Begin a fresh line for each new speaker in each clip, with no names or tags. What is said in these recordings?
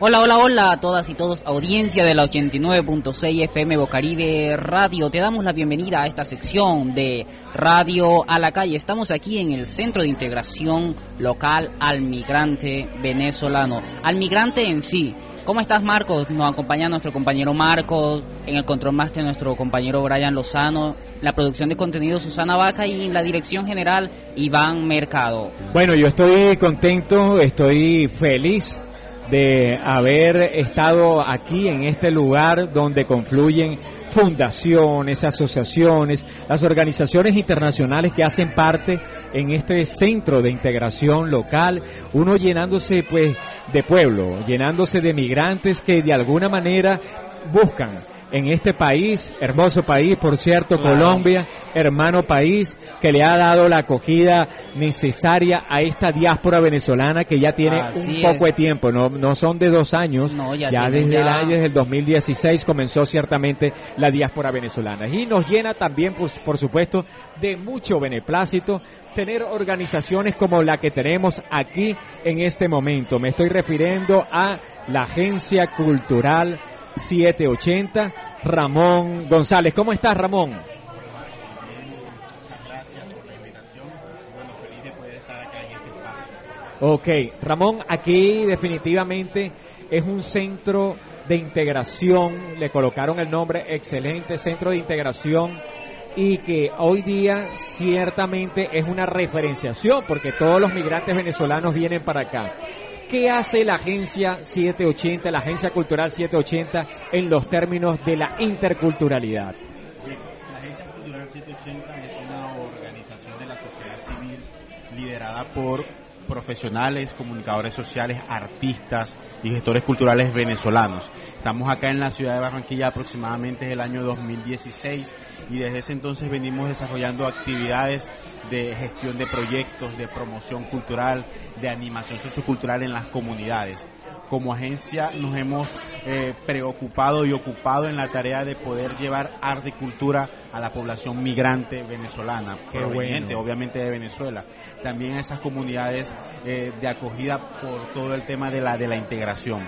Hola, hola, hola a todas y todos, audiencia de la 89.6 FM Bocaribe Radio. Te damos la bienvenida a esta sección de Radio a la calle. Estamos aquí en el Centro de Integración Local al Migrante Venezolano. Al migrante en sí. ¿Cómo estás, Marcos? Nos acompaña nuestro compañero Marcos, en el control máster nuestro compañero Brian Lozano, la producción de contenido Susana Vaca y la dirección general Iván Mercado.
Bueno, yo estoy contento, estoy feliz de haber estado aquí en este lugar donde confluyen fundaciones, asociaciones, las organizaciones internacionales que hacen parte en este centro de integración local, uno llenándose pues de pueblo, llenándose de migrantes que de alguna manera buscan en este país, hermoso país, por cierto, Colombia, hermano país, que le ha dado la acogida necesaria a esta diáspora venezolana que ya tiene un poco de tiempo, no, no son de dos años, ya, desde el año del 2016 comenzó ciertamente la diáspora venezolana. Y nos llena también, pues, por supuesto, de mucho beneplácito tener organizaciones como la que tenemos aquí en este momento. Me estoy refiriendo a la Agencia Cultural 780. Ramón González. ¿Cómo estás, Ramón? Ok, Ramón, aquí definitivamente es un centro de integración, le colocaron el nombre excelente, centro de integración y que hoy día ciertamente es una referenciación porque todos los migrantes venezolanos vienen para acá. ¿Qué hace la Agencia 780, la Agencia Cultural 780 en los términos de la interculturalidad?
la Agencia Cultural 780 es una organización de la sociedad civil liderada por profesionales, comunicadores sociales, artistas y gestores culturales venezolanos. Estamos acá en la ciudad de Barranquilla aproximadamente el año 2016 y desde ese entonces venimos desarrollando actividades de gestión de proyectos, de promoción cultural, de animación sociocultural en las comunidades. Como agencia nos hemos eh, preocupado y ocupado en la tarea de poder llevar arte y cultura a la población migrante venezolana, proveniente obviamente de Venezuela. También a esas comunidades eh, de acogida por todo el tema de la, de la integración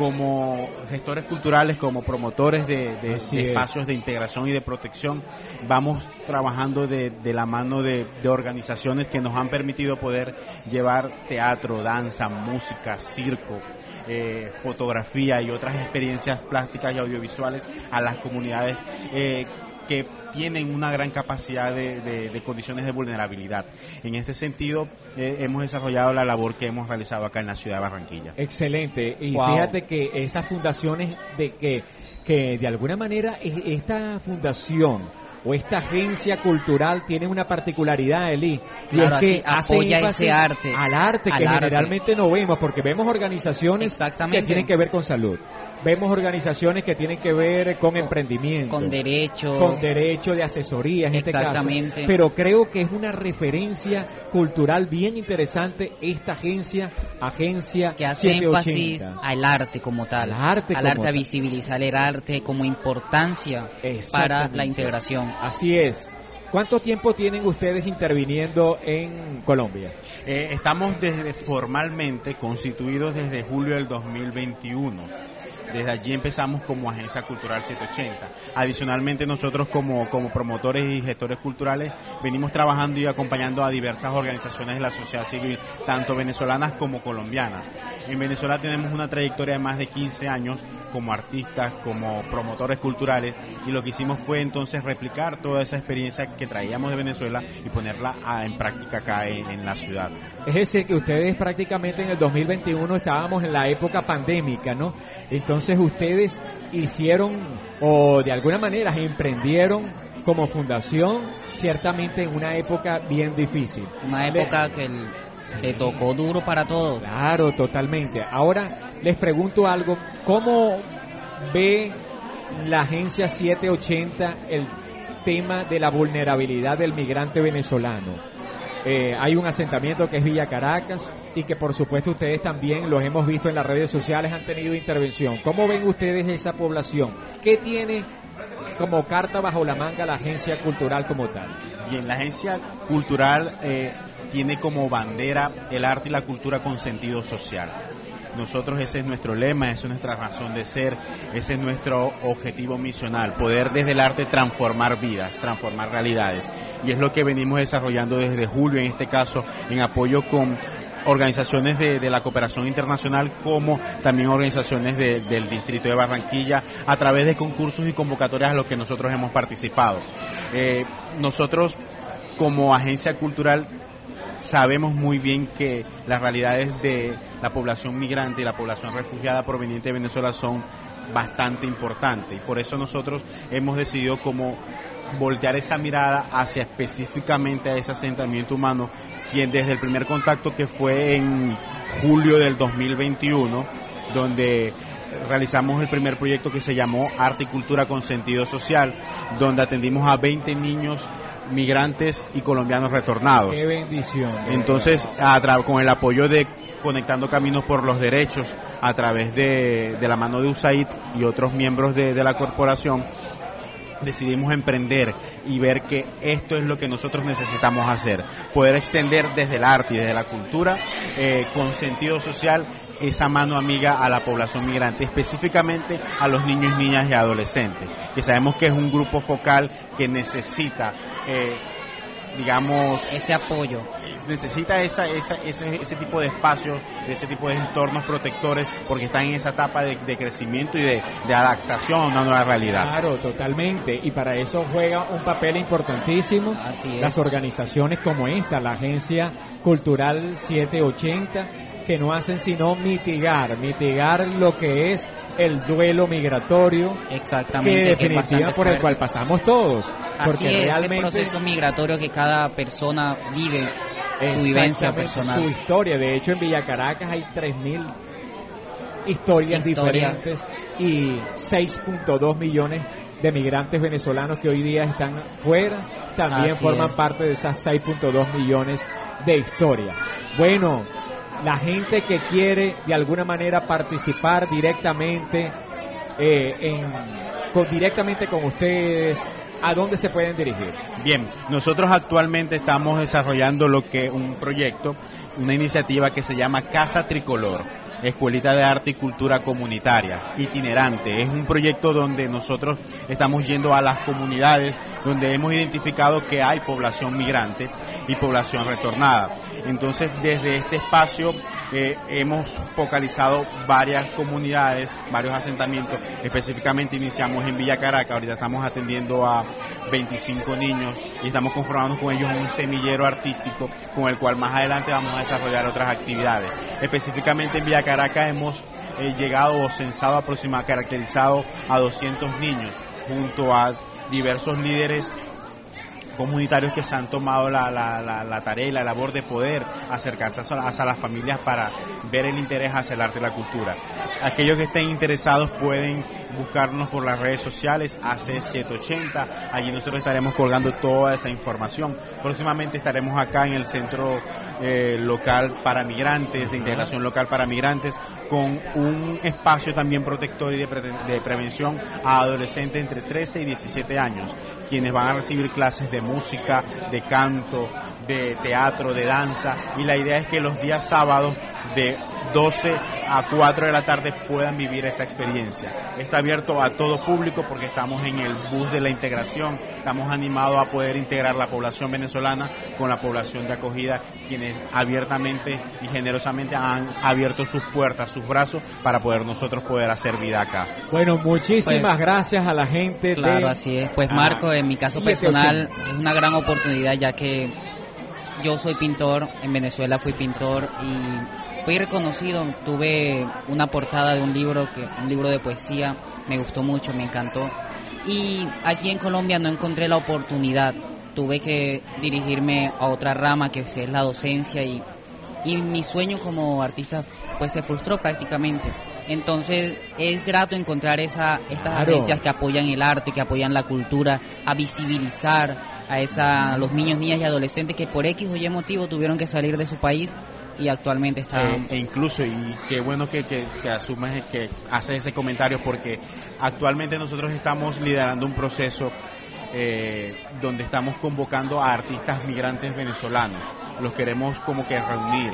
como gestores culturales, como promotores de, espacios de integración y de protección, vamos trabajando de, la mano de, organizaciones que nos han permitido poder llevar teatro, danza, música, circo, eh, fotografía y otras experiencias plásticas y audiovisuales a las comunidades eh, que tienen una gran capacidad de, condiciones de vulnerabilidad. En este sentido, eh, hemos desarrollado la labor que hemos realizado acá en la ciudad de Barranquilla.
Excelente. Y fíjate que esas fundaciones de que, que de alguna manera esta fundación o esta agencia cultural tiene una particularidad, Eli,
y es que apoya ese arte.
Al arte que generalmente no vemos, porque vemos organizaciones que tienen que ver con salud vemos organizaciones que tienen que ver con, emprendimiento.
Con derecho.
Con derecho de asesoría en este caso. Pero creo que es una referencia cultural bien interesante esta agencia, agencia
que hace énfasis al arte como tal. Al arte, al arte a visibilizar el arte como importancia para la integración.
Así es. ¿Cuánto tiempo tienen ustedes interviniendo en Colombia?
Eh, estamos desde formalmente constituidos desde julio del 2021 desde allí empezamos como Agencia Cultural 780. Adicionalmente nosotros como, como promotores y gestores culturales venimos trabajando y acompañando a diversas organizaciones de la sociedad civil, tanto venezolanas como colombianas. En Venezuela tenemos una trayectoria de más de 15 años como artistas, como promotores culturales y lo que hicimos fue entonces replicar toda esa experiencia que traíamos de Venezuela y ponerla en práctica acá en, la ciudad.
Es decir, que ustedes prácticamente en el 2021 estábamos en la época pandémica, ¿no? Entonces ustedes hicieron o de alguna manera emprendieron como fundación ciertamente en una época bien difícil.
Una época que, que tocó duro para todos.
Claro, totalmente. Ahora les pregunto algo, ¿cómo ve la agencia 780 el tema de la vulnerabilidad del migrante venezolano? Eh, hay un asentamiento que es Villa Caracas y que por supuesto ustedes también los hemos visto en las redes sociales, han tenido intervención. ¿Cómo ven ustedes esa población? ¿Qué tiene como carta bajo la manga la agencia cultural como tal?
Bien, la agencia cultural eh, tiene como bandera el arte y la cultura con sentido social Nosotros ese es nuestro lema, esa es nuestra razón de ser, ese es nuestro objetivo misional, poder desde el arte transformar vidas, transformar realidades. Y es lo que venimos desarrollando desde julio, en este caso, en apoyo con organizaciones de, la cooperación internacional como también organizaciones del distrito de Barranquilla a través de concursos y convocatorias a los que nosotros hemos participado. Eh, nosotros como agencia cultural sabemos muy bien que las realidades de la población migrante y la población refugiada proveniente de Venezuela son bastante importantes. Y por eso nosotros hemos decidido como voltear esa mirada hacia específicamente a ese asentamiento humano, quien desde el primer contacto que fue en julio del 2021, donde realizamos el primer proyecto que se llamó Arte y Cultura con Sentido Social, donde atendimos a 20 niños migrantes y colombianos retornados.
Qué bendición.
Entonces, con el apoyo de Conectando Caminos por los Derechos, a través de, la mano de USAID y otros miembros de, la corporación, decidimos emprender y ver que esto es lo que nosotros necesitamos hacer, poder extender desde el arte y desde la cultura eh, con sentido social esa mano amiga a la población migrante, específicamente a los niños, niñas y adolescentes, que sabemos que es un grupo focal que necesita, eh, digamos...
Ese apoyo.
Necesita esa, esa, ese, ese tipo de espacios, ese tipo de entornos protectores, porque están en esa etapa de, crecimiento y de, adaptación a una nueva realidad.
Claro, totalmente. Y para eso juega un papel importantísimo las organizaciones como esta, la Agencia Cultural 780 que no hacen sino mitigar, mitigar lo que es el duelo migratorio,
exactamente,
que definitiva por el cual pasamos todos,
porque realmente ese proceso migratorio que cada persona vive, su vivencia personal,
su historia. De hecho, en Villa Caracas hay 3000 historias diferentes y 6.2 millones de migrantes venezolanos que hoy día están fuera también forman parte de esas 6.2 millones de historias. Bueno, la gente que quiere de alguna manera participar directamente eh, con, directamente con ustedes, ¿a dónde se pueden dirigir?
Bien, nosotros actualmente estamos desarrollando lo que un proyecto, una iniciativa que se llama Casa Tricolor. Escuelita de Arte y Cultura Comunitaria, itinerante. Es un proyecto donde nosotros estamos yendo a las comunidades donde hemos identificado que hay población migrante y población retornada. Entonces, desde este espacio eh, hemos focalizado varias comunidades, varios asentamientos. Específicamente iniciamos en Villa Caracas, ahorita estamos atendiendo a 25 niños y estamos conformando con ellos un semillero artístico con el cual más adelante vamos a desarrollar otras actividades. Específicamente en Villa Caracas hemos eh, llegado o censado aproximadamente, caracterizado a 200 niños junto a diversos líderes comunitarios que se han tomado la, la, tarea y la labor de poder acercarse a, las familias para ver el interés hacia el arte y la cultura. Aquellos que estén interesados pueden buscarnos por las redes sociales AC780, allí nosotros estaremos colgando toda esa información. Próximamente estaremos acá en el Centro eh, Local para Migrantes, de Integración Local para Migrantes, con un espacio también protector y de, de prevención a adolescentes entre 13 y 17 años quienes van a recibir clases de música, de canto, de teatro, de danza. Y la idea es que los días sábados de 12 a 4 de la tarde puedan vivir esa experiencia. Está abierto a todo público porque estamos en el bus de la integración, estamos animados a poder integrar la población venezolana con la población de acogida, quienes abiertamente y generosamente han abierto sus puertas, sus brazos para poder nosotros poder hacer vida acá.
Bueno, muchísimas pues, gracias a la gente.
Claro, así es. Pues Marco, en mi caso personal es una gran oportunidad ya que yo soy pintor, en Venezuela fui pintor y fui reconocido, tuve una portada de un libro, que, un libro de poesía, me gustó mucho, me encantó. Y aquí en Colombia no encontré la oportunidad, tuve que dirigirme a otra rama que es la docencia y, y mi sueño como artista pues se frustró prácticamente. Entonces es grato encontrar esa, estas agencias que apoyan el arte, que apoyan la cultura, a visibilizar a, esa, a los niños, niñas y adolescentes que por X o Y motivo tuvieron que salir de su país y actualmente está...
Eh, e incluso, y qué bueno que, que, que asumes, que haces ese comentario, porque actualmente nosotros estamos liderando un proceso eh, donde estamos convocando a artistas migrantes venezolanos. Los queremos como que reunir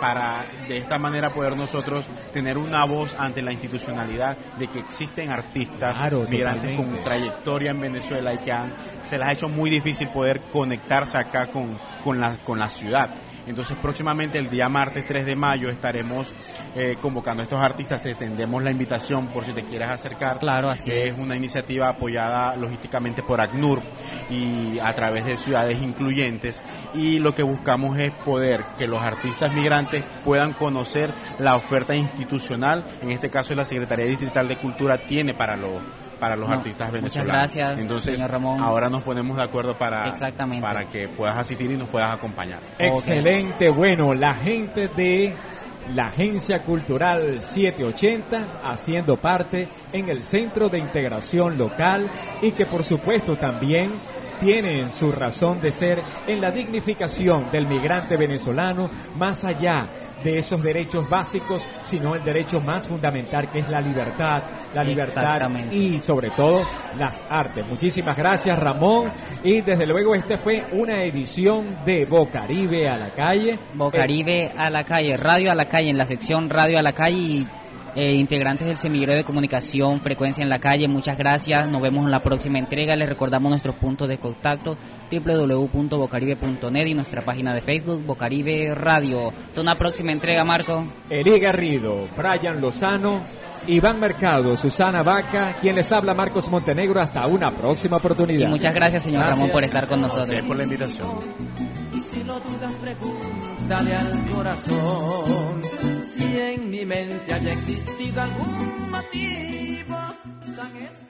para de esta manera poder nosotros tener una voz ante la institucionalidad de que existen artistas
Claro,
migrantes
totalmente.
con trayectoria en Venezuela y que han- se les ha hecho muy difícil poder conectarse acá con, con, la, con la ciudad. Entonces próximamente el día martes 3 de mayo estaremos eh, convocando a estos artistas, te extendemos la invitación por si te quieres acercar.
Claro, así
es.
es.
una iniciativa apoyada logísticamente por ACNUR y a través de ciudades incluyentes y lo que buscamos es poder que los artistas migrantes puedan conocer la oferta institucional, en este caso la Secretaría Distrital de Cultura tiene para los para los
No,
artistas
muchas
venezolanos.
gracias,
Entonces,
señor Ramón.
ahora nos ponemos de acuerdo para
Exactamente.
para que puedas asistir y nos puedas acompañar.
Excelente, bueno, la gente de la Agencia Cultural 780 haciendo parte en el Centro de Integración Local y que por supuesto también tienen su razón de ser en la dignificación del migrante venezolano más allá de esos derechos básicos, sino el derecho más fundamental que es la libertad, la libertad y sobre todo las artes. Muchísimas gracias Ramón y desde luego este fue una edición de Bocaribe a la calle.
Bocaribe a la calle, radio a la calle, en la sección radio a la calle y eh, integrantes del semillero de comunicación, frecuencia en la calle, muchas gracias, nos vemos en la próxima entrega, les recordamos nuestros puntos de contacto www.bocaribe.net y nuestra página de Facebook Bocaribe Radio. Hasta una próxima entrega, Marco.
Eli Garrido, Brian Lozano, Iván Mercado, Susana Vaca, quien les habla Marcos Montenegro. Hasta una próxima
Y
oportunidad.
muchas gracias, señor
Gracias.
Ramón, por estar con nosotros.
Gracias por la invitación.
Pregúntale al corazón si en mi mente haya existido algún motivo tan.